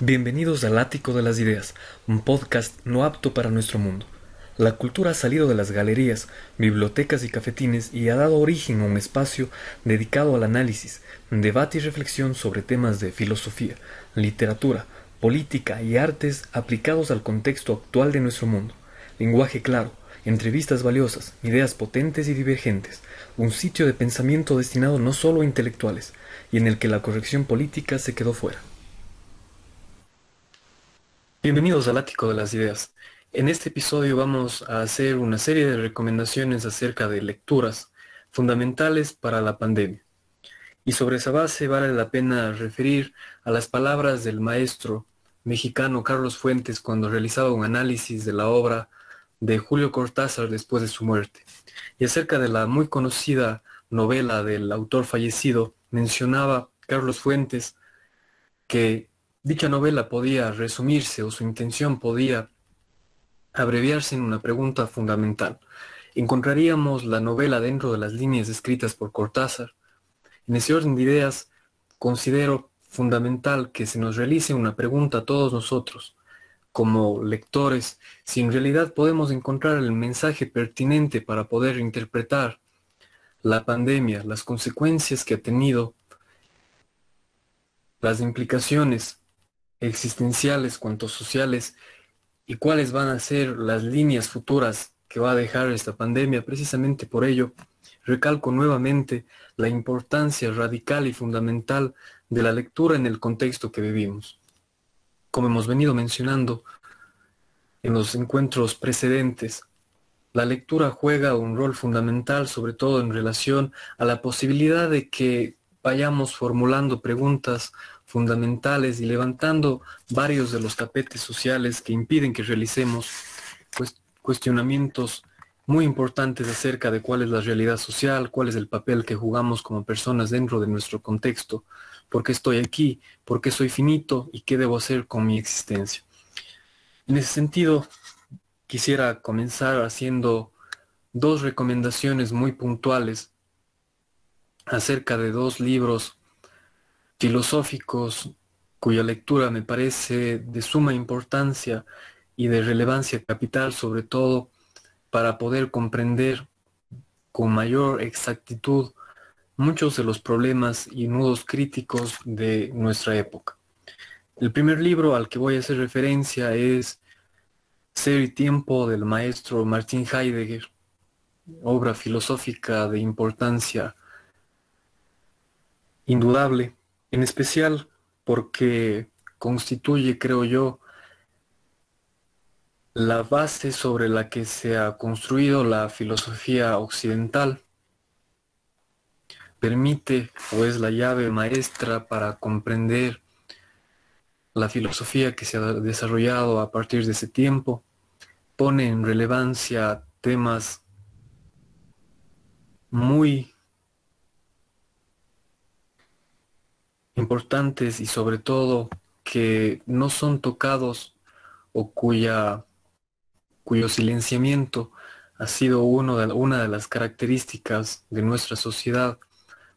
Bienvenidos al Ático de las Ideas, un podcast no apto para nuestro mundo. La cultura ha salido de las galerías, bibliotecas y cafetines y ha dado origen a un espacio dedicado al análisis, debate y reflexión sobre temas de filosofía, literatura, política y artes aplicados al contexto actual de nuestro mundo. Lenguaje claro, entrevistas valiosas, ideas potentes y divergentes, un sitio de pensamiento destinado no solo a intelectuales, y en el que la corrección política se quedó fuera. Bienvenidos al Ático de las Ideas. En este episodio vamos a hacer una serie de recomendaciones acerca de lecturas fundamentales para la pandemia. Y sobre esa base vale la pena referir a las palabras del maestro mexicano Carlos Fuentes cuando realizaba un análisis de la obra de Julio Cortázar después de su muerte. Y acerca de la muy conocida novela del autor fallecido, mencionaba Carlos Fuentes que Dicha novela podía resumirse o su intención podía abreviarse en una pregunta fundamental. Encontraríamos la novela dentro de las líneas escritas por Cortázar. En ese orden de ideas, considero fundamental que se nos realice una pregunta a todos nosotros, como lectores, si en realidad podemos encontrar el mensaje pertinente para poder interpretar la pandemia, las consecuencias que ha tenido, las implicaciones existenciales cuanto sociales y cuáles van a ser las líneas futuras que va a dejar esta pandemia. Precisamente por ello, recalco nuevamente la importancia radical y fundamental de la lectura en el contexto que vivimos. Como hemos venido mencionando en los encuentros precedentes, la lectura juega un rol fundamental, sobre todo en relación a la posibilidad de que vayamos formulando preguntas fundamentales y levantando varios de los tapetes sociales que impiden que realicemos cuestionamientos muy importantes acerca de cuál es la realidad social, cuál es el papel que jugamos como personas dentro de nuestro contexto, por qué estoy aquí, por qué soy finito y qué debo hacer con mi existencia. En ese sentido, quisiera comenzar haciendo dos recomendaciones muy puntuales acerca de dos libros filosóficos cuya lectura me parece de suma importancia y de relevancia capital, sobre todo para poder comprender con mayor exactitud muchos de los problemas y nudos críticos de nuestra época. El primer libro al que voy a hacer referencia es Ser y Tiempo del maestro Martin Heidegger, obra filosófica de importancia indudable en especial porque constituye, creo yo, la base sobre la que se ha construido la filosofía occidental. Permite o es la llave maestra para comprender la filosofía que se ha desarrollado a partir de ese tiempo. Pone en relevancia temas muy importantes y sobre todo que no son tocados o cuya, cuyo silenciamiento ha sido uno de, una de las características de nuestra sociedad,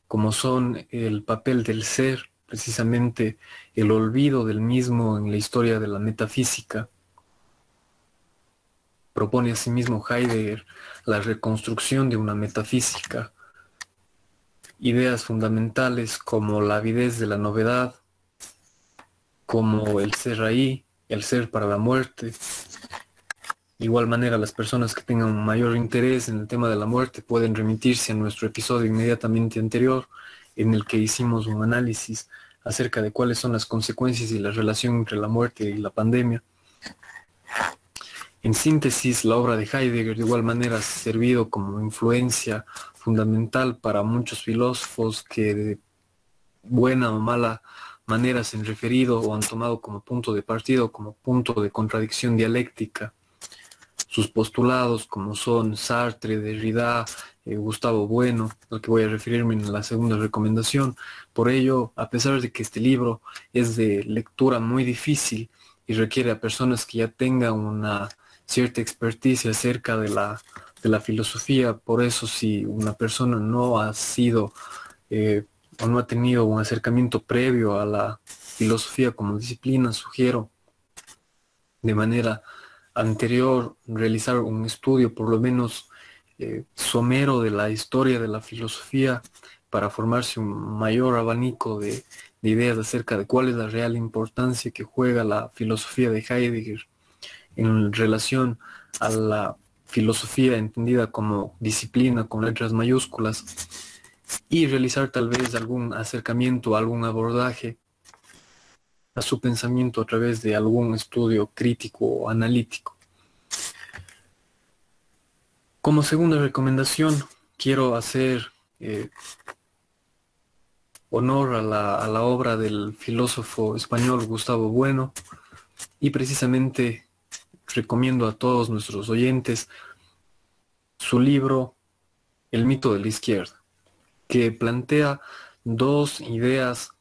como son el papel del ser, precisamente el olvido del mismo en la historia de la metafísica. Propone asimismo Heidegger la reconstrucción de una metafísica ideas fundamentales como la avidez de la novedad, como el ser ahí, el ser para la muerte. De igual manera, las personas que tengan mayor interés en el tema de la muerte pueden remitirse a nuestro episodio inmediatamente anterior, en el que hicimos un análisis acerca de cuáles son las consecuencias y la relación entre la muerte y la pandemia. En síntesis, la obra de Heidegger de igual manera ha servido como influencia fundamental para muchos filósofos que de buena o mala manera se han referido o han tomado como punto de partido, como punto de contradicción dialéctica sus postulados como son Sartre, Derrida, eh, Gustavo Bueno, al que voy a referirme en la segunda recomendación. Por ello, a pesar de que este libro es de lectura muy difícil y requiere a personas que ya tengan una cierta experticia acerca de la de la filosofía. Por eso si una persona no ha sido eh, o no ha tenido un acercamiento previo a la filosofía como disciplina, sugiero de manera anterior realizar un estudio por lo menos eh, somero de la historia de la filosofía para formarse un mayor abanico de, de ideas acerca de cuál es la real importancia que juega la filosofía de Heidegger en relación a la filosofía entendida como disciplina con letras mayúsculas y realizar tal vez algún acercamiento, algún abordaje a su pensamiento a través de algún estudio crítico o analítico. Como segunda recomendación, quiero hacer eh, honor a la, a la obra del filósofo español Gustavo Bueno y precisamente recomiendo a todos nuestros oyentes su libro El mito de la izquierda, que plantea dos ideas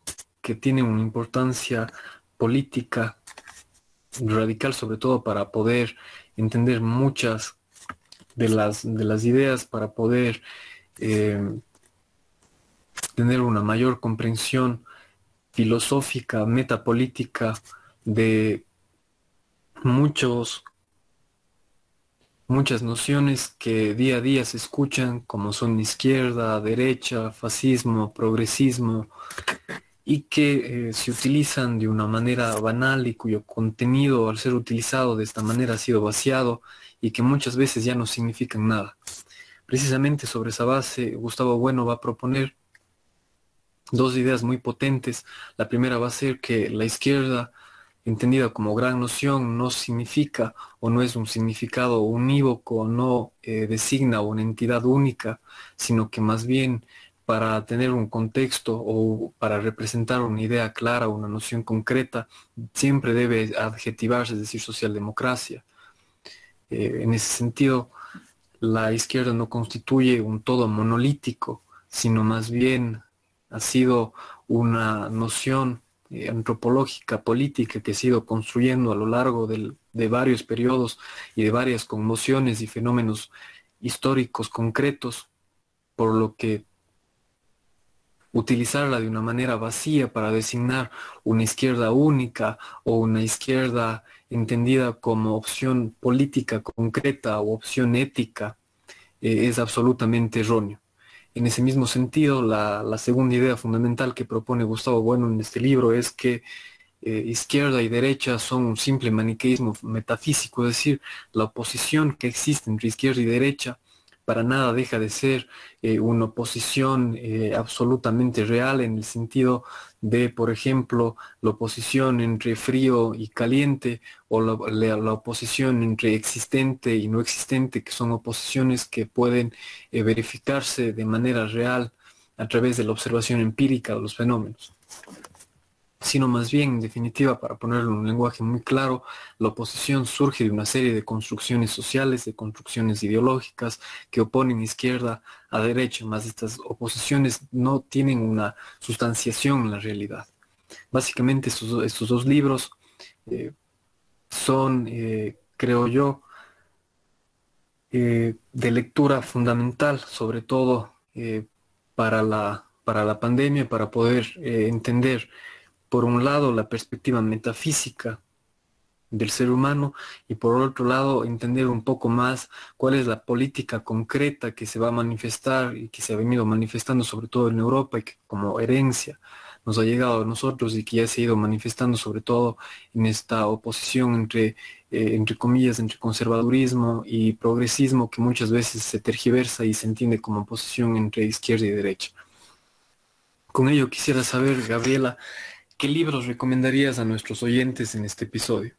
que tienen una importancia política radical, sobre todo para poder entender muchas de las, de las ideas, para poder eh, tener una mayor comprensión filosófica, metapolítica de muchos muchas nociones que día a día se escuchan como son izquierda, derecha, fascismo, progresismo y que eh, se utilizan de una manera banal y cuyo contenido al ser utilizado de esta manera ha sido vaciado y que muchas veces ya no significan nada. Precisamente sobre esa base, Gustavo Bueno va a proponer dos ideas muy potentes. La primera va a ser que la izquierda, entendida como gran noción, no significa o no es un significado unívoco, no eh, designa una entidad única, sino que más bien para tener un contexto o para representar una idea clara, una noción concreta, siempre debe adjetivarse, es decir, socialdemocracia. Eh, en ese sentido, la izquierda no constituye un todo monolítico, sino más bien ha sido una noción eh, antropológica, política que ha sido construyendo a lo largo de varios periodos y de varias conmociones y fenómenos históricos concretos, por lo que utilizarla de una manera vacía para designar una izquierda única o una izquierda entendida como opción política concreta o opción ética eh, es absolutamente erróneo. En ese mismo sentido, la, segunda idea fundamental que propone Gustavo Bueno en este libro es que eh, izquierda y derecha son un simple maniqueísmo metafísico, es decir, la oposición que existe entre izquierda y derecha para nada deja de ser eh, una oposición eh, absolutamente real en el sentido de, por ejemplo, la oposición entre frío y caliente o la, oposición entre existente y no existente, que son oposiciones que pueden eh, verificarse de manera real a través de la observación empírica de los fenómenos sino más bien, en definitiva, para ponerlo en un lenguaje muy claro, la oposición surge de una serie de construcciones sociales, de construcciones ideológicas que oponen izquierda a derecha, más estas oposiciones no tienen una sustanciación en la realidad. Básicamente estos, dos libros eh, son, eh, creo yo, eh, de lectura fundamental, sobre todo para, la, para la pandemia, para poder entender por un lado la perspectiva metafísica del ser humano y por otro lado entender un poco más cuál es la política concreta que se va a manifestar y que se ha venido manifestando sobre todo en Europa y que como herencia nos ha llegado a nosotros y que ya se ha ido manifestando sobre todo en esta oposición entre, eh, entre comillas, entre conservadurismo y progresismo que muchas veces se tergiversa y se entiende como oposición entre izquierda y derecha. Con ello quisiera saber, Gabriela, ¿Qué libros recomendarías a nuestros oyentes en este episodio?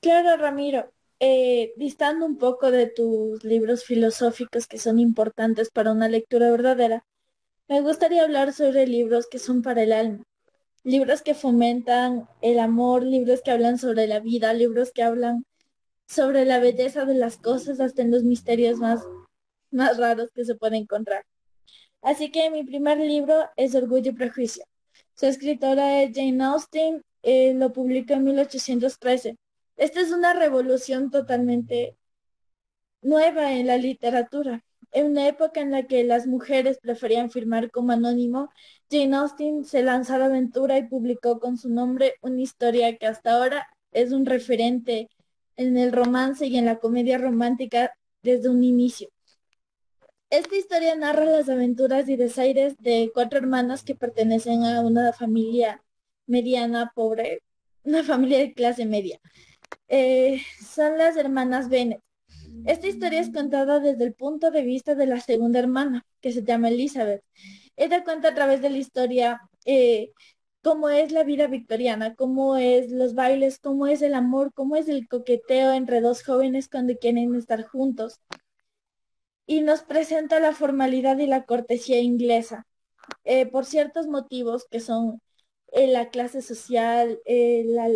Claro, Ramiro. Eh, distando un poco de tus libros filosóficos que son importantes para una lectura verdadera, me gustaría hablar sobre libros que son para el alma. Libros que fomentan el amor, libros que hablan sobre la vida, libros que hablan sobre la belleza de las cosas hasta en los misterios más, más raros que se pueden encontrar. Así que mi primer libro es Orgullo y Prejuicio. Su escritora es Jane Austen, eh, lo publicó en 1813. Esta es una revolución totalmente nueva en la literatura, En una época en la que las mujeres preferían firmar como anónimo, Jane Austen se lanzó a la aventura y publicó con su nombre una historia que hasta ahora es un referente en el romance y en la comedia romántica desde un inicio. Esta historia narra las aventuras y desaires de cuatro hermanas que pertenecen a una familia mediana, pobre, una familia de clase media. Eh, son las hermanas Bennett. Esta historia es contada desde el punto de vista de la segunda hermana, que se llama Elizabeth. Ella cuenta a través de la historia eh, cómo es la vida victoriana, cómo es los bailes, cómo es el amor, cómo es el coqueteo entre dos jóvenes cuando quieren estar juntos. Y nos presenta la formalidad y la cortesía inglesa, eh, por ciertos motivos que son eh, la clase social, eh, la,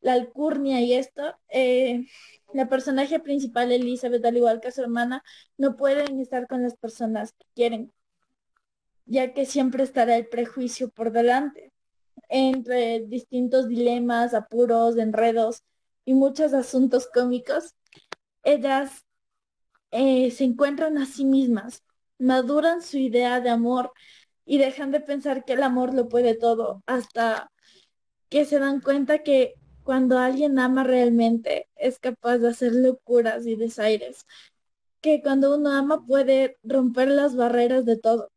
la, alcurnia y esto. la personaje principal, Elizabeth, al igual que su hermana, no pueden estar con las personas que quieren, ya que siempre estará el prejuicio por delante entre distintos dilemas, apuros, enredos y muchos asuntos cómicos, ellas eh, se encuentran a sí mismas, maduran su idea de amor y dejan de pensar que el amor lo puede todo hasta que se dan cuenta que cuando alguien ama realmente es capaz de hacer locuras y desaires, que cuando uno ama puede romper las barreras de todo.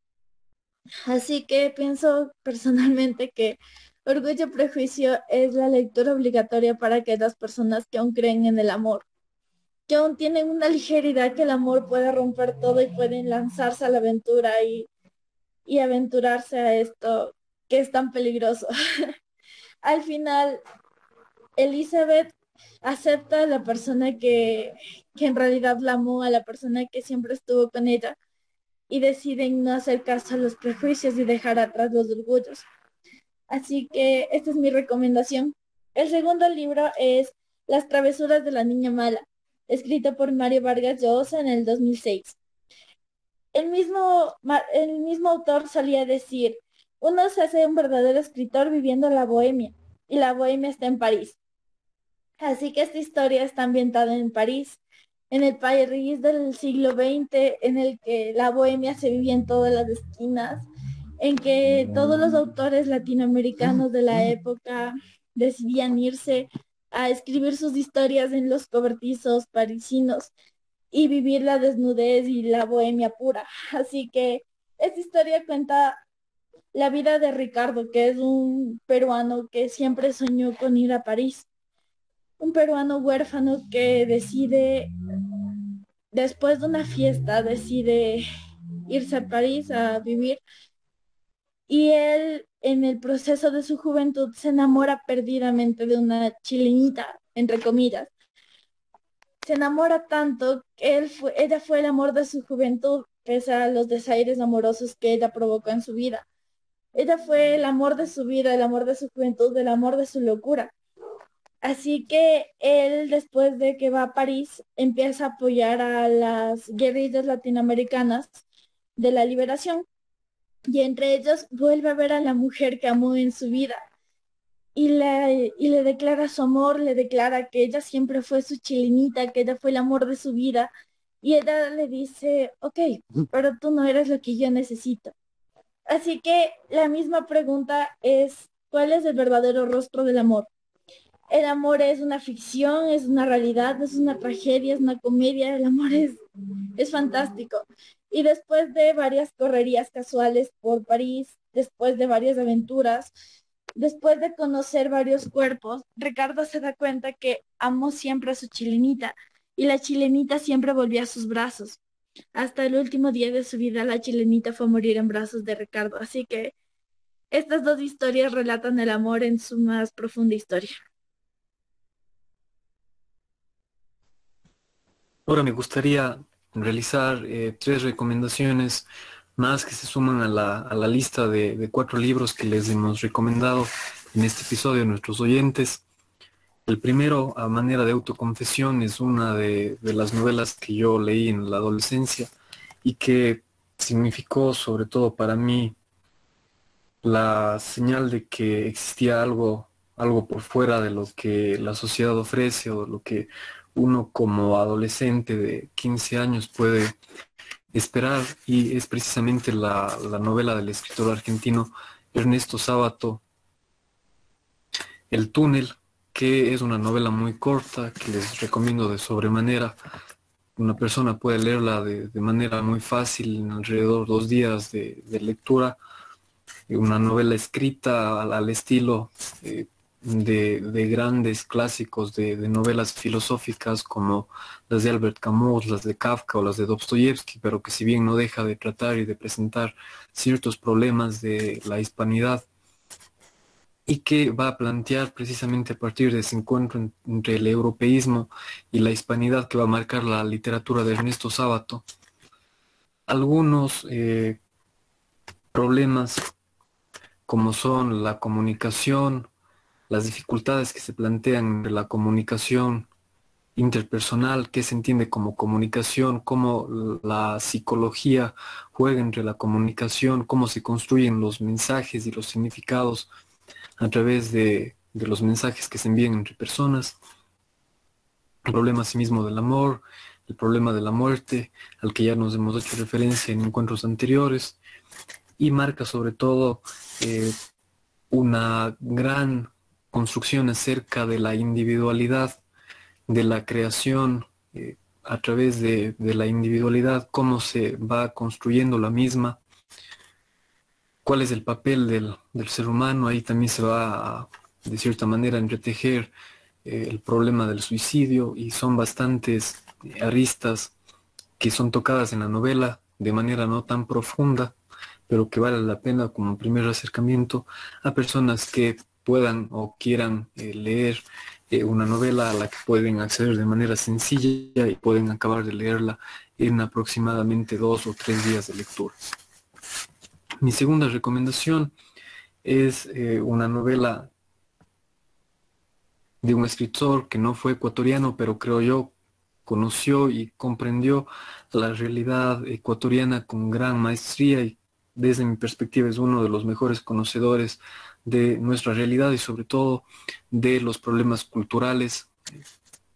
Así que pienso personalmente que Orgullo y Prejuicio es la lectura obligatoria para aquellas personas que aún creen en el amor, que tienen una ligeridad que el amor puede romper todo y pueden lanzarse a la aventura y, y aventurarse a esto que es tan peligroso. Al final, Elizabeth acepta a la persona que, que en realidad la amó, a la persona que siempre estuvo con ella y deciden no hacer caso a los prejuicios y dejar atrás los orgullos. Así que esta es mi recomendación. El segundo libro es Las travesuras de la niña mala, escrito por Mario Vargas Llosa en el 2006. El mismo, el mismo autor solía decir, uno se hace un verdadero escritor viviendo la bohemia, y la bohemia está en París. Así que esta historia está ambientada en París, en el París del siglo XX, en el que la bohemia se vivía en todas las esquinas, en que todos los autores latinoamericanos de la época decidían irse a escribir sus historias en los cobertizos parisinos y vivir la desnudez y la bohemia pura. Así que esta historia cuenta la vida de Ricardo, que es un peruano que siempre soñó con ir a París un peruano huérfano que decide, después de una fiesta, decide irse a París a vivir. Y él, en el proceso de su juventud, se enamora perdidamente de una chilenita, entre comillas. Se enamora tanto que él fue, ella fue el amor de su juventud, pese a los desaires amorosos que ella provocó en su vida. Ella fue el amor de su vida, el amor de su juventud, el amor de su locura. Así que él, después de que va a París, empieza a apoyar a las guerrillas latinoamericanas de la liberación. Y entre ellos vuelve a ver a la mujer que amó en su vida. Y le, y le declara su amor, le declara que ella siempre fue su chilenita, que ella fue el amor de su vida. Y ella le dice, ok, pero tú no eres lo que yo necesito. Así que la misma pregunta es, ¿cuál es el verdadero rostro del amor? el amor es una ficción, es una realidad, es una tragedia, es una comedia, el amor es, es fantástico. Y después de varias correrías casuales por París, después de varias aventuras, después de conocer varios cuerpos, Ricardo se da cuenta que amó siempre a su chilenita y la chilenita siempre volvía a sus brazos. Hasta el último día de su vida la chilenita fue a morir en brazos de Ricardo. Así que estas dos historias relatan el amor en su más profunda historia. Ahora me gustaría realizar eh, tres recomendaciones más que se suman a la, lista de, cuatro libros que les hemos recomendado en este episodio a nuestros oyentes. El primero, a manera de autoconfesión, es una de, de las novelas que yo leí en la adolescencia y que significó sobre todo para mí la señal de que existía algo, algo por fuera de lo que la sociedad ofrece o de lo que uno como adolescente de 15 años puede esperar y es precisamente la, novela del escritor argentino Ernesto Sábato, El túnel, que es una novela muy corta que les recomiendo de sobremanera. Una persona puede leerla de, manera muy fácil, en alrededor de dos días de, lectura. Una novela escrita al, estilo eh, de, grandes clásicos de, novelas filosóficas como las de Albert Camus, las de Kafka o las de Dostoyevsky, pero que si bien no deja de tratar y de presentar ciertos problemas de la hispanidad y que va a plantear precisamente a partir de ese encuentro entre el europeísmo y la hispanidad que va a marcar la literatura de Ernesto Sábato, algunos eh, problemas como son la comunicación, las dificultades que se plantean en la comunicación interpersonal, qué se entiende como comunicación, cómo la psicología juega entre la comunicación, cómo se construyen los mensajes y los significados a través de, los mensajes que se envían entre personas, el problema asimismo del amor, el problema de la muerte, al que ya nos hemos hecho referencia en encuentros anteriores, y marca sobre todo eh, una gran construcción acerca de la individualidad, de la creación eh, a través de, la individualidad, cómo se va construyendo la misma, cuál es el papel del, ser humano, ahí también se va a, de cierta manera a entretejer eh, el problema del suicidio y son bastantes aristas que son tocadas en la novela de manera no tan profunda, pero que vale la pena como primer acercamiento a personas que puedan o quieran eh, leer eh, una novela a la que pueden acceder de manera sencilla y pueden acabar de leerla en aproximadamente dos o tres días de lectura. Mi segunda recomendación es eh, una novela de un escritor que no fue ecuatoriano, pero creo yo conoció y comprendió la realidad ecuatoriana con gran maestría y desde mi perspectiva es uno de los mejores conocedores de nuestra realidad y sobre todo de los problemas culturales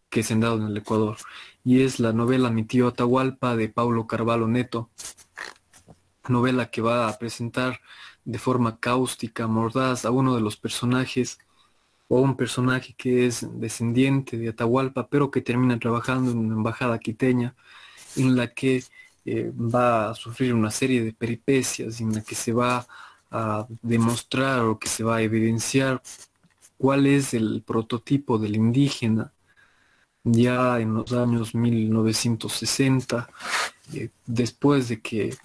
que se han dado en el Ecuador. Y es la novela Mi tío Atahualpa de Paulo Carvalho Neto, novela que va a presentar de forma cáustica, mordaz a uno de los personajes o un personaje que es descendiente de Atahualpa, pero que termina trabajando en una embajada quiteña, en la que eh, va a sufrir una serie de peripecias, en la que se va a demostrar o que se va a evidenciar cuál es el prototipo del indígena. Ya en los años 1960, eh, después de que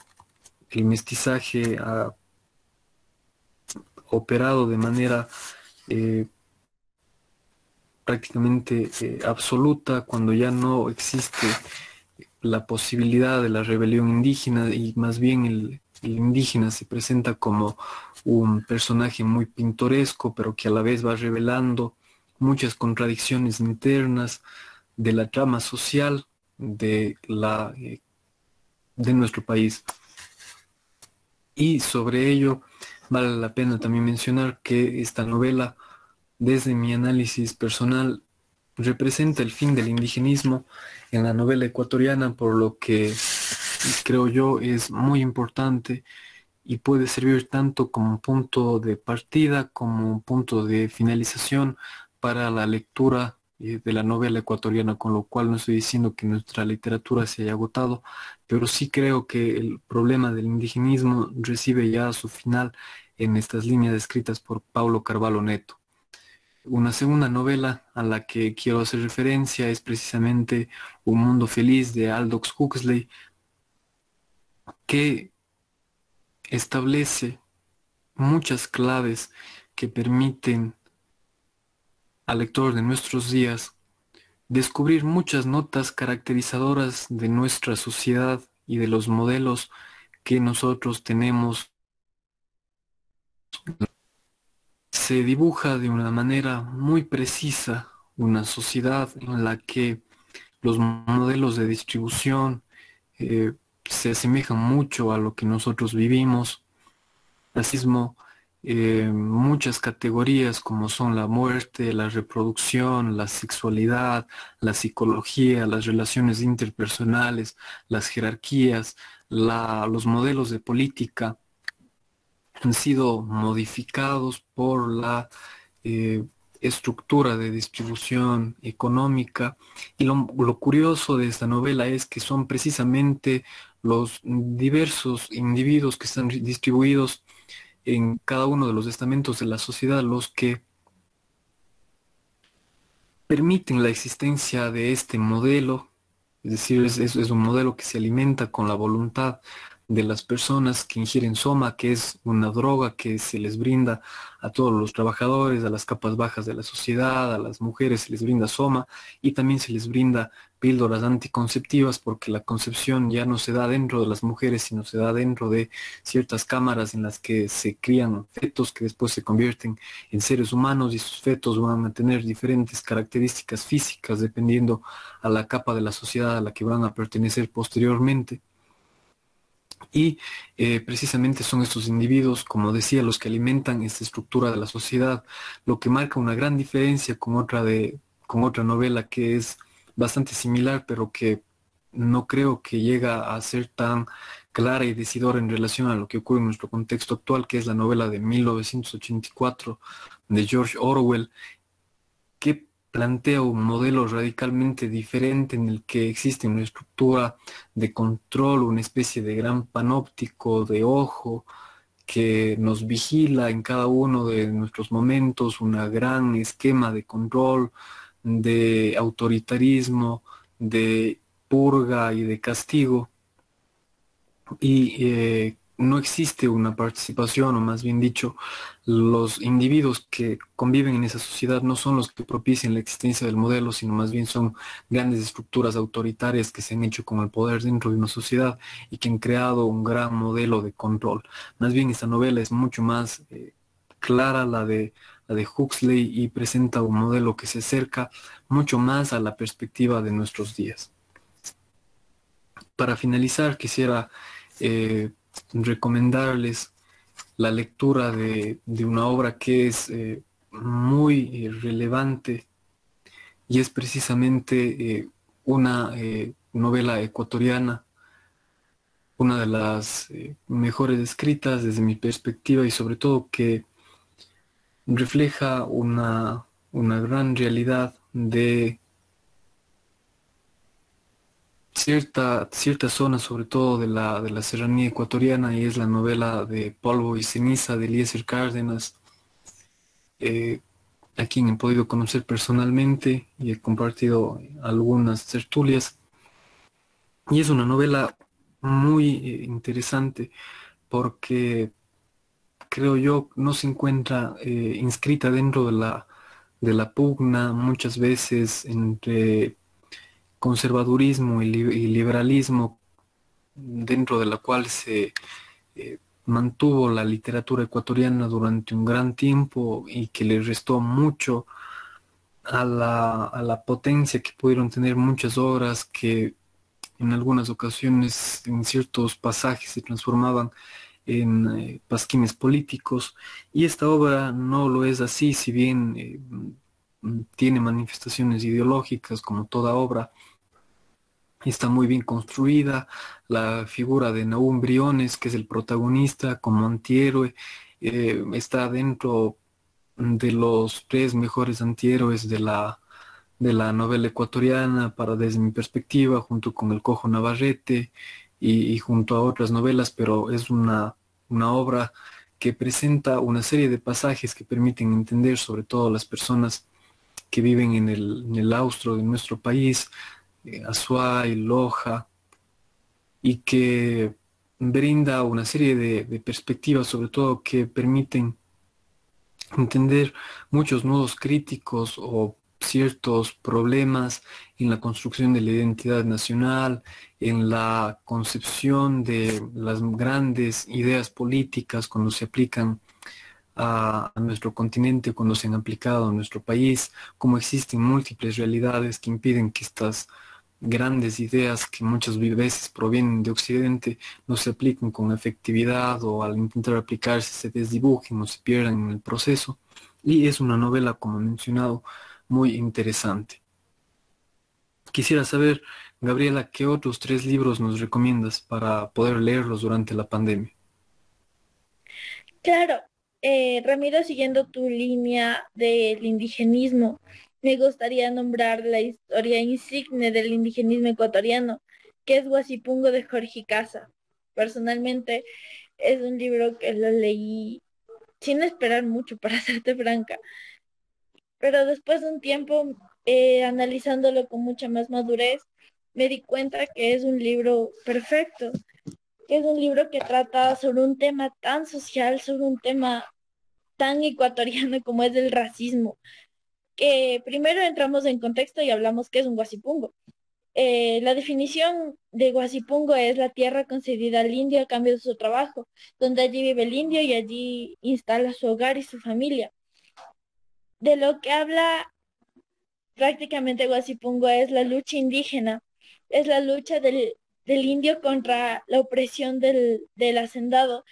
el mestizaje ha operado de manera eh, prácticamente eh, absoluta, cuando ya no existe la posibilidad de la rebelión indígena y más bien el, el indígena se presenta como un personaje muy pintoresco, pero que a la vez va revelando muchas contradicciones internas de la trama social de, la, eh, de nuestro país. Y sobre ello vale la pena también mencionar que esta novela, desde mi análisis personal, representa el fin del indigenismo en la novela ecuatoriana, por lo que creo yo es muy importante y puede servir tanto como un punto de partida como un punto de finalización para la lectura eh, de la novela ecuatoriana, con lo cual no estoy diciendo que nuestra literatura se haya agotado, pero sí creo que el problema del indigenismo recibe ya su final en estas líneas escritas por Paulo Carvalho Neto. Una segunda novela a la que quiero hacer referencia es precisamente Un Mundo Feliz de Aldous Huxley, que establece muchas claves que permiten al lector de nuestros días descubrir muchas notas caracterizadoras de nuestra sociedad y de los modelos que nosotros tenemos. Se dibuja de una manera muy precisa una sociedad en la que los modelos de distribución, eh, se asemejan mucho a lo que nosotros vivimos. Racismo eh, muchas categorías como son la muerte, la reproducción, la sexualidad, la psicología, las relaciones interpersonales, las jerarquías, los modelos de política han sido modificados por la eh, estructura de distribución económica. Y lo, curioso de esta novela es que son precisamente los diversos individuos que están distribuidos en cada uno de los estamentos de la sociedad los que permiten la existencia de este modelo, es decir, es un modelo que se alimenta con la voluntad de las personas que ingieren soma, que es una droga que se les brinda a todos los trabajadores, a las capas bajas de la sociedad, a las mujeres se les brinda soma y también se les brinda píldoras anticonceptivas porque la concepción ya no se da dentro de las mujeres, sino se da dentro de ciertas cámaras en las que se crían fetos que después se convierten en seres humanos y sus fetos van a tener diferentes características físicas dependiendo a la capa de la sociedad a la que van a pertenecer posteriormente. Y eh, precisamente son estos individuos, como decía, los que alimentan esta estructura de la sociedad, lo que marca una gran diferencia con otra, de, con otra novela que es bastante similar, pero que no creo que llega a ser tan clara y decidora en relación a lo que ocurre en nuestro contexto actual, que es la novela de 1984 de George Orwell, plantea un modelo radicalmente diferente en el que existe una estructura de control, una especie de gran panóptico de ojo que nos vigila en cada uno de nuestros momentos, un gran esquema de control, de autoritarismo, de purga y de castigo. Y eh, no existe una participación, o más bien dicho, los individuos que conviven en esa sociedad no son los que propician la existencia del modelo, sino más bien son grandes estructuras autoritarias que se han hecho con el poder dentro de una sociedad y que han creado un gran modelo de control. Más bien esta novela es mucho más eh, clara, la de, la de Huxley, y presenta un modelo que se acerca mucho más a la perspectiva de nuestros días. Para finalizar, quisiera eh, recomendarles la lectura de, una obra que es eh, muy eh, relevante y es precisamente eh, una novela ecuatoriana, una de las mejores escritas desde mi perspectiva y sobre todo que refleja una, una gran realidad de cierta, cierta zona, sobre todo de la, de la serranía ecuatoriana, y es la novela de Polvo y Ceniza de Eliezer Cárdenas, eh, a quien he podido conocer personalmente y he compartido algunas tertulias. Y es una novela muy eh, interesante porque creo yo no se encuentra eh, inscrita dentro de la, de la pugna muchas veces entre conservadurismo y, liberalismo dentro de la cual se eh, mantuvo la literatura ecuatoriana durante un gran tiempo y que le restó mucho a la, a la potencia que pudieron tener muchas obras que en algunas ocasiones en ciertos pasajes se transformaban en eh, pasquines políticos. Y esta obra no lo es así si bien eh, tiene manifestaciones ideológicas como toda obra está muy bien construida, la figura de Naum Briones, que es el protagonista como antihéroe, eh, está dentro de los tres mejores antihéroes de la, de la novela ecuatoriana, para desde mi perspectiva, junto con El Cojo Navarrete y, junto a otras novelas, pero es una, una obra que presenta una serie de pasajes que permiten entender sobre todo las personas que viven en el, en el austro de nuestro país, eh, Azuay, Loja, y que brinda una serie de, perspectivas, sobre todo que permiten entender muchos nudos críticos o ciertos problemas en la construcción de la identidad nacional, en la concepción de las grandes ideas políticas cuando se aplican a, a, nuestro continente, cuando se han aplicado a nuestro país, como existen múltiples realidades que impiden que estas grandes ideas que muchas veces provienen de Occidente no se aplican con efectividad o al intentar aplicarse se desdibujen o se pierdan en el proceso. Y es una novela, como mencionado, muy interesante. Quisiera saber, Gabriela, ¿qué otros tres libros nos recomiendas para poder leerlos durante la pandemia? Claro, eh, Ramiro, siguiendo tu línea del indigenismo, me gustaría nombrar la historia insigne del indigenismo ecuatoriano, que es Guasipungo de Jorge Casa. Personalmente es un libro que lo leí sin esperar mucho, para serte franca. Pero después de un tiempo, eh, analizándolo con mucha más madurez, me di cuenta que es un libro perfecto, que es un libro que trata sobre un tema tan social, sobre un tema tan ecuatoriano como es el racismo, que primero entramos en contexto y hablamos qué es un guasipungo. Eh, la definición de guasipungo es la tierra concedida al indio a cambio de su trabajo, donde allí vive el indio y allí instala su hogar y su familia. De lo que habla prácticamente guasipungo es la lucha indígena, es la lucha del, indio contra la opresión del, del hacendado,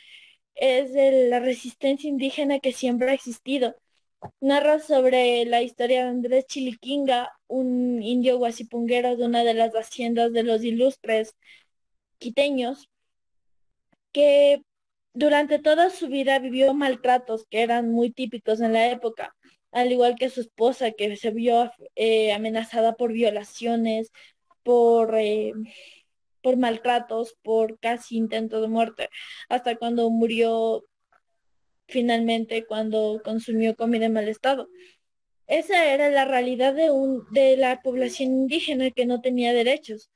es la resistencia indígena que siempre ha existido narra sobre la historia de Andrés Chiliquinga, un indio guasipunguero de una de las haciendas de los ilustres quiteños, que durante toda su vida vivió maltratos que eran muy típicos en la época, al igual que su esposa, que se vio eh, amenazada por violaciones, por, eh, por maltratos, por casi intento de muerte, hasta cuando murió finalmente cuando consumió comida en mal estado. Esa era la realidad de, un, de la población indígena que no tenía derechos.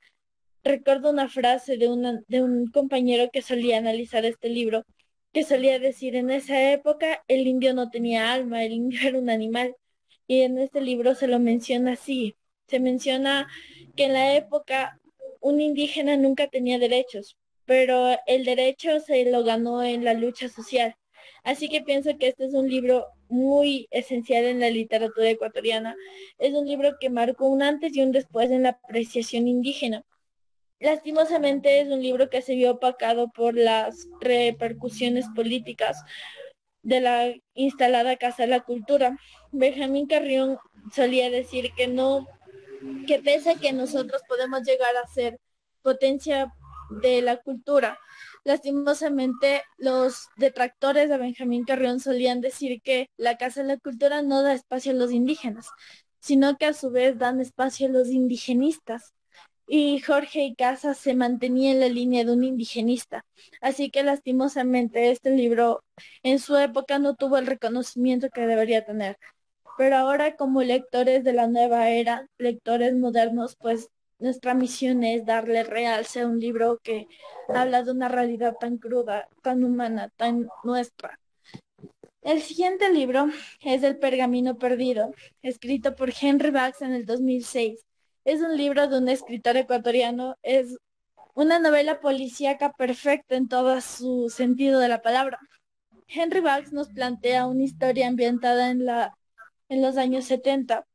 Recuerdo una frase de, de un compañero que solía analizar este libro, que solía decir, en esa época el indio no tenía alma, el indio era un animal. Y en este libro se lo menciona así. Se menciona que en la época un indígena nunca tenía derechos, pero el derecho se lo ganó en la lucha social. Así que pienso que este es un libro muy esencial en la literatura ecuatoriana. Es un libro que marcó un antes y un después en la apreciación indígena. Lastimosamente es un libro que se vio opacado por las repercusiones políticas de la instalada Casa de la Cultura. Benjamín Carrión solía decir que no, que pese a que nosotros podemos llegar a ser potencia de la cultura, Lastimosamente, los detractores de Benjamín Carrión solían decir que la Casa de la Cultura no da espacio a los indígenas, sino que a su vez dan espacio a los indigenistas. Y Jorge y Casa se mantenía en la línea de un indigenista. Así que lastimosamente este libro en su época no tuvo el reconocimiento que debería tener. Pero ahora como lectores de la nueva era, lectores modernos, pues nuestra misión es darle realce a un libro que habla de una realidad tan cruda, tan humana, tan nuestra. El siguiente libro es El Pergamino Perdido, escrito por Henry Bax en el 2006. Es un libro de un escritor ecuatoriano, es una novela policíaca perfecta en todo su sentido de la palabra. Henry Bax nos plantea una historia ambientada en, la, en los años 70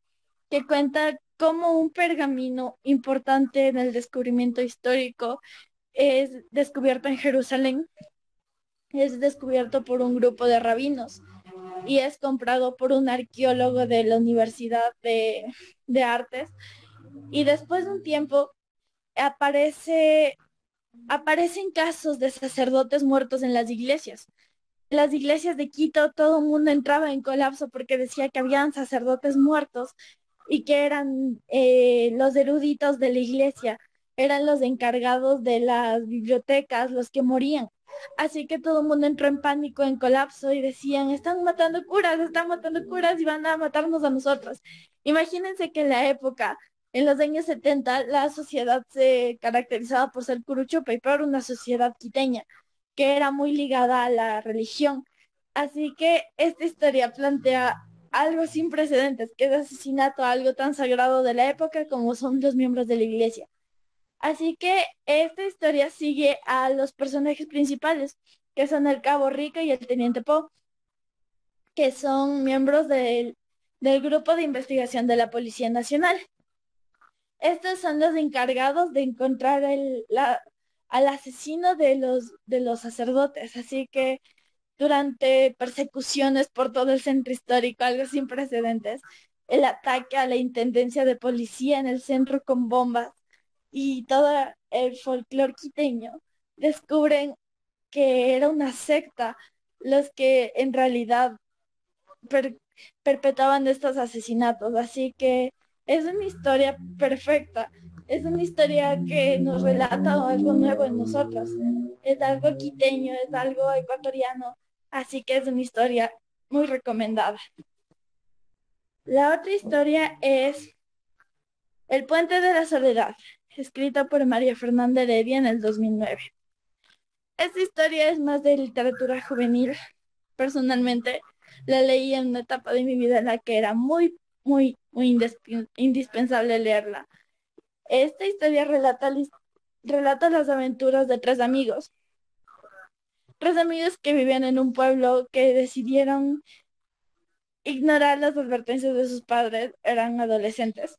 que cuenta como un pergamino importante en el descubrimiento histórico es descubierto en Jerusalén, es descubierto por un grupo de rabinos y es comprado por un arqueólogo de la Universidad de, Artes. Y después de un tiempo aparece, aparecen casos de sacerdotes muertos en las iglesias. En las iglesias de Quito todo el mundo entraba en colapso porque decía que habían sacerdotes muertos y que eran eh, los eruditos de la iglesia, eran los encargados de las bibliotecas, los que morían. Así que todo el mundo entró en pánico, en colapso y decían, están matando curas, están matando curas y van a matarnos a nosotros. Imagínense que en la época, en los años 70, la sociedad se caracterizaba por ser curuchupa y por una sociedad quiteña, que era muy ligada a la religión. Así que esta historia plantea algo sin precedentes, que es asesinato a algo tan sagrado de la época como son los miembros de la iglesia. Así que esta historia sigue a los personajes principales, que son el cabo Rico y el teniente Poe, que son miembros del, del grupo de investigación de la Policía Nacional. Estos son los encargados de encontrar el, al asesino de los, de los sacerdotes, así que durante persecuciones por todo el centro histórico, algo sin precedentes, el ataque a la intendencia de policía en el centro con bombas y todo el folclore quiteño, descubren que era una secta los que en realidad perpetraban estos asesinatos. Así que es una historia perfecta. Es una historia que nos relata algo nuevo en nosotros. Es algo quiteño, es algo ecuatoriano. Así que es una historia muy recomendada. La otra historia es El puente de la soledad, escrita por María Fernanda Heredia en el 2009. Esta historia es más de literatura juvenil. Personalmente la leí en una etapa de mi vida en la que era muy, muy, muy indispensable leerla. Esta historia relata, relata las aventuras de tres amigos. Tres amigos que vivían en un pueblo que decidieron ignorar las advertencias de sus padres, eran adolescentes.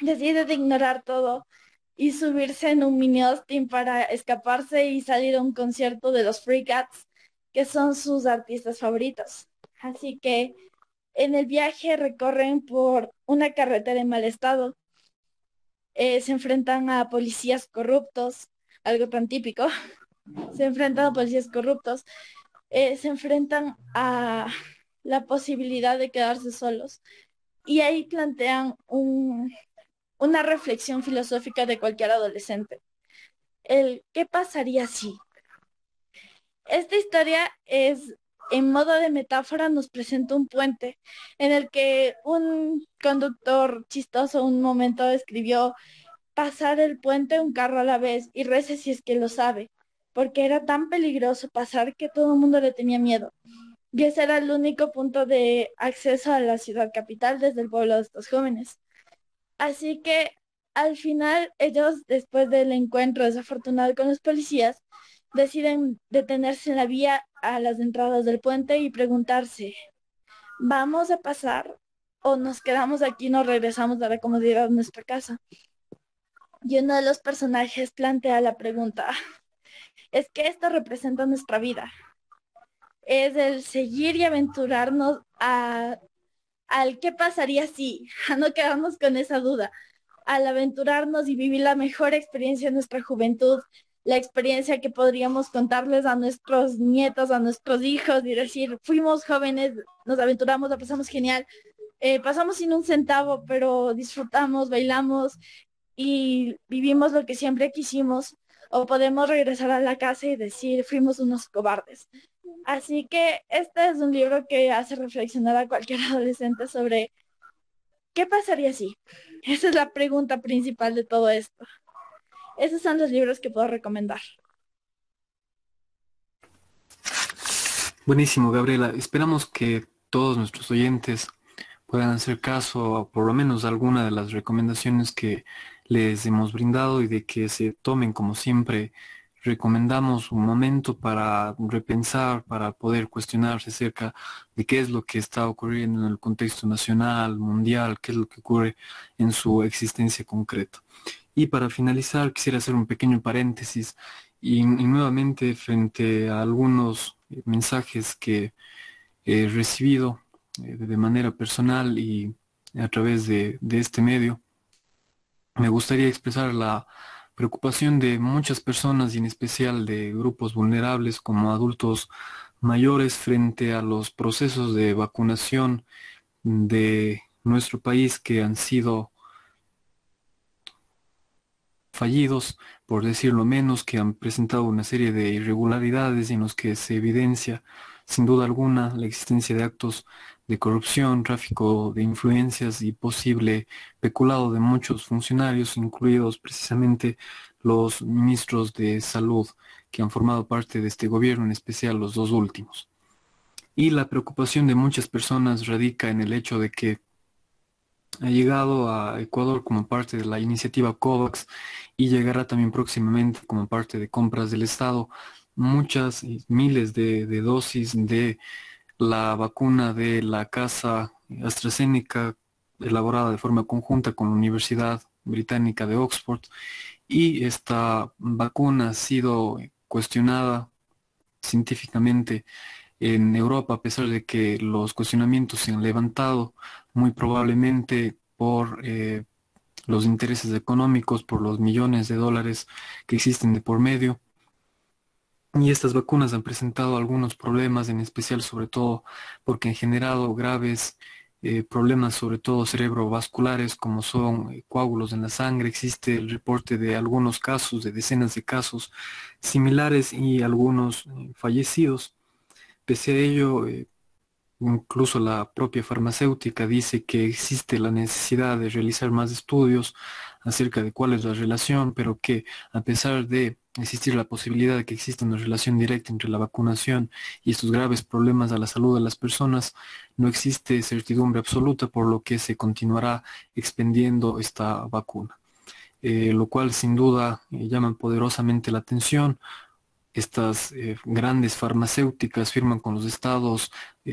Deciden ignorar todo y subirse en un mini Austin para escaparse y salir a un concierto de los Free Cats, que son sus artistas favoritos. Así que en el viaje recorren por una carretera en mal estado. Eh, se enfrentan a policías corruptos, algo tan típico. Se enfrentan a policías corruptos. Eh, se enfrentan a la posibilidad de quedarse solos. Y ahí plantean un, una reflexión filosófica de cualquier adolescente. El ¿qué pasaría si? Esta historia es, en modo de metáfora, nos presenta un puente en el que un conductor chistoso un momento escribió pasar el puente un carro a la vez y rece si es que lo sabe, porque era tan peligroso pasar que todo el mundo le tenía miedo. Y ese era el único punto de acceso a la ciudad capital desde el pueblo de estos jóvenes. Así que al final ellos, después del encuentro desafortunado con los policías, deciden detenerse en la vía a las entradas del puente y preguntarse, ¿vamos a pasar o nos quedamos aquí y nos regresamos a la comodidad de nuestra casa? Y uno de los personajes plantea la pregunta, es que esto representa nuestra vida. Es el seguir y aventurarnos a al qué pasaría si, no quedarnos con esa duda, al aventurarnos y vivir la mejor experiencia de nuestra juventud, la experiencia que podríamos contarles a nuestros nietos, a nuestros hijos y decir, fuimos jóvenes, nos aventuramos, la pasamos genial, eh, pasamos sin un centavo, pero disfrutamos, bailamos y vivimos lo que siempre quisimos, o podemos regresar a la casa y decir, fuimos unos cobardes. Así que este es un libro que hace reflexionar a cualquier adolescente sobre qué pasaría si. Esa es la pregunta principal de todo esto. Esos son los libros que puedo recomendar. Buenísimo, Gabriela. Esperamos que todos nuestros oyentes puedan hacer caso a por lo menos alguna de las recomendaciones que les hemos brindado y de que se tomen como siempre recomendamos un momento para repensar, para poder cuestionarse acerca de qué es lo que está ocurriendo en el contexto nacional, mundial, qué es lo que ocurre en su existencia concreta. Y para finalizar, quisiera hacer un pequeño paréntesis y, nuevamente frente a algunos eh, mensajes que he recibido eh, de manera personal y a través de este medio, me gustaría expresar la preocupación de muchas personas y en especial de grupos vulnerables como adultos mayores frente a los procesos de vacunación de nuestro país que han sido fallidos, por decirlo menos, que han presentado una serie de irregularidades en los que se evidencia sin duda alguna la existencia de actos de corrupción, tráfico de influencias y posible peculado de muchos funcionarios, incluidos precisamente los ministros de salud que han formado parte de este gobierno, en especial los dos últimos. Y la preocupación de muchas personas radica en el hecho de que ha llegado a Ecuador como parte de la iniciativa COVAX y llegará también próximamente como parte de compras del Estado muchas miles de, de dosis de la vacuna de la casa AstraZeneca elaborada de forma conjunta con la Universidad británica de Oxford y esta vacuna ha sido cuestionada científicamente en Europa, a pesar de que los cuestionamientos se han levantado, muy probablemente por eh, los intereses económicos, por los millones de dólares que existen de por medio. Y estas vacunas han presentado algunos problemas, en especial sobre todo porque han generado graves eh, problemas, sobre todo cerebrovasculares, como son eh, coágulos en la sangre. Existe el reporte de algunos casos, de decenas de casos similares y algunos fallecidos. Pese a ello, eh, incluso la propia farmacéutica dice que existe la necesidad de realizar más estudios acerca de cuál es la relación, pero que a pesar de existir la posibilidad de que exista una relación directa entre la vacunación y estos graves problemas a la salud de las personas, no existe certidumbre absoluta, por lo que se continuará expendiendo esta vacuna. Eh, lo cual sin duda eh, llama poderosamente la atención estas eh, grandes farmacéuticas firman con los estados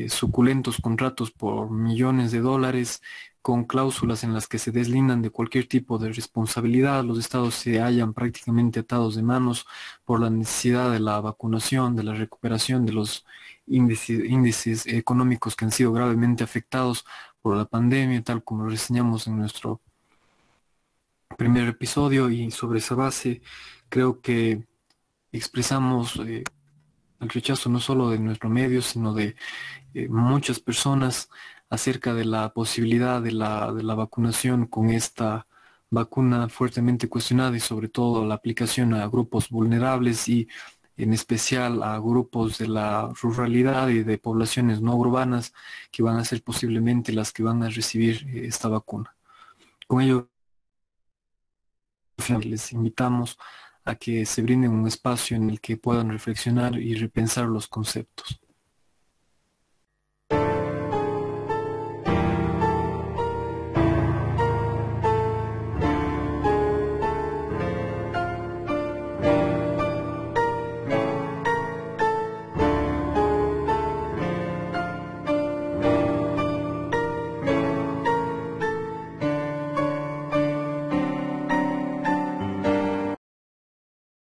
suculentos contratos por millones de dólares con cláusulas en las que se deslindan de cualquier tipo de responsabilidad. Los estados se hallan prácticamente atados de manos por la necesidad de la vacunación, de la recuperación de los índices, económicos que han sido gravemente afectados por la pandemia, tal como lo reseñamos en nuestro primer episodio y sobre esa base creo que expresamos eh, el rechazo no solo de nuestro medio, sino de eh, muchas personas acerca de la posibilidad de la, de la vacunación con esta vacuna fuertemente cuestionada y sobre todo la aplicación a grupos vulnerables y en especial a grupos de la ruralidad y de poblaciones no urbanas que van a ser posiblemente las que van a recibir eh, esta vacuna. Con ello, les invitamos a que se brinden un espacio en el que puedan reflexionar y repensar los conceptos.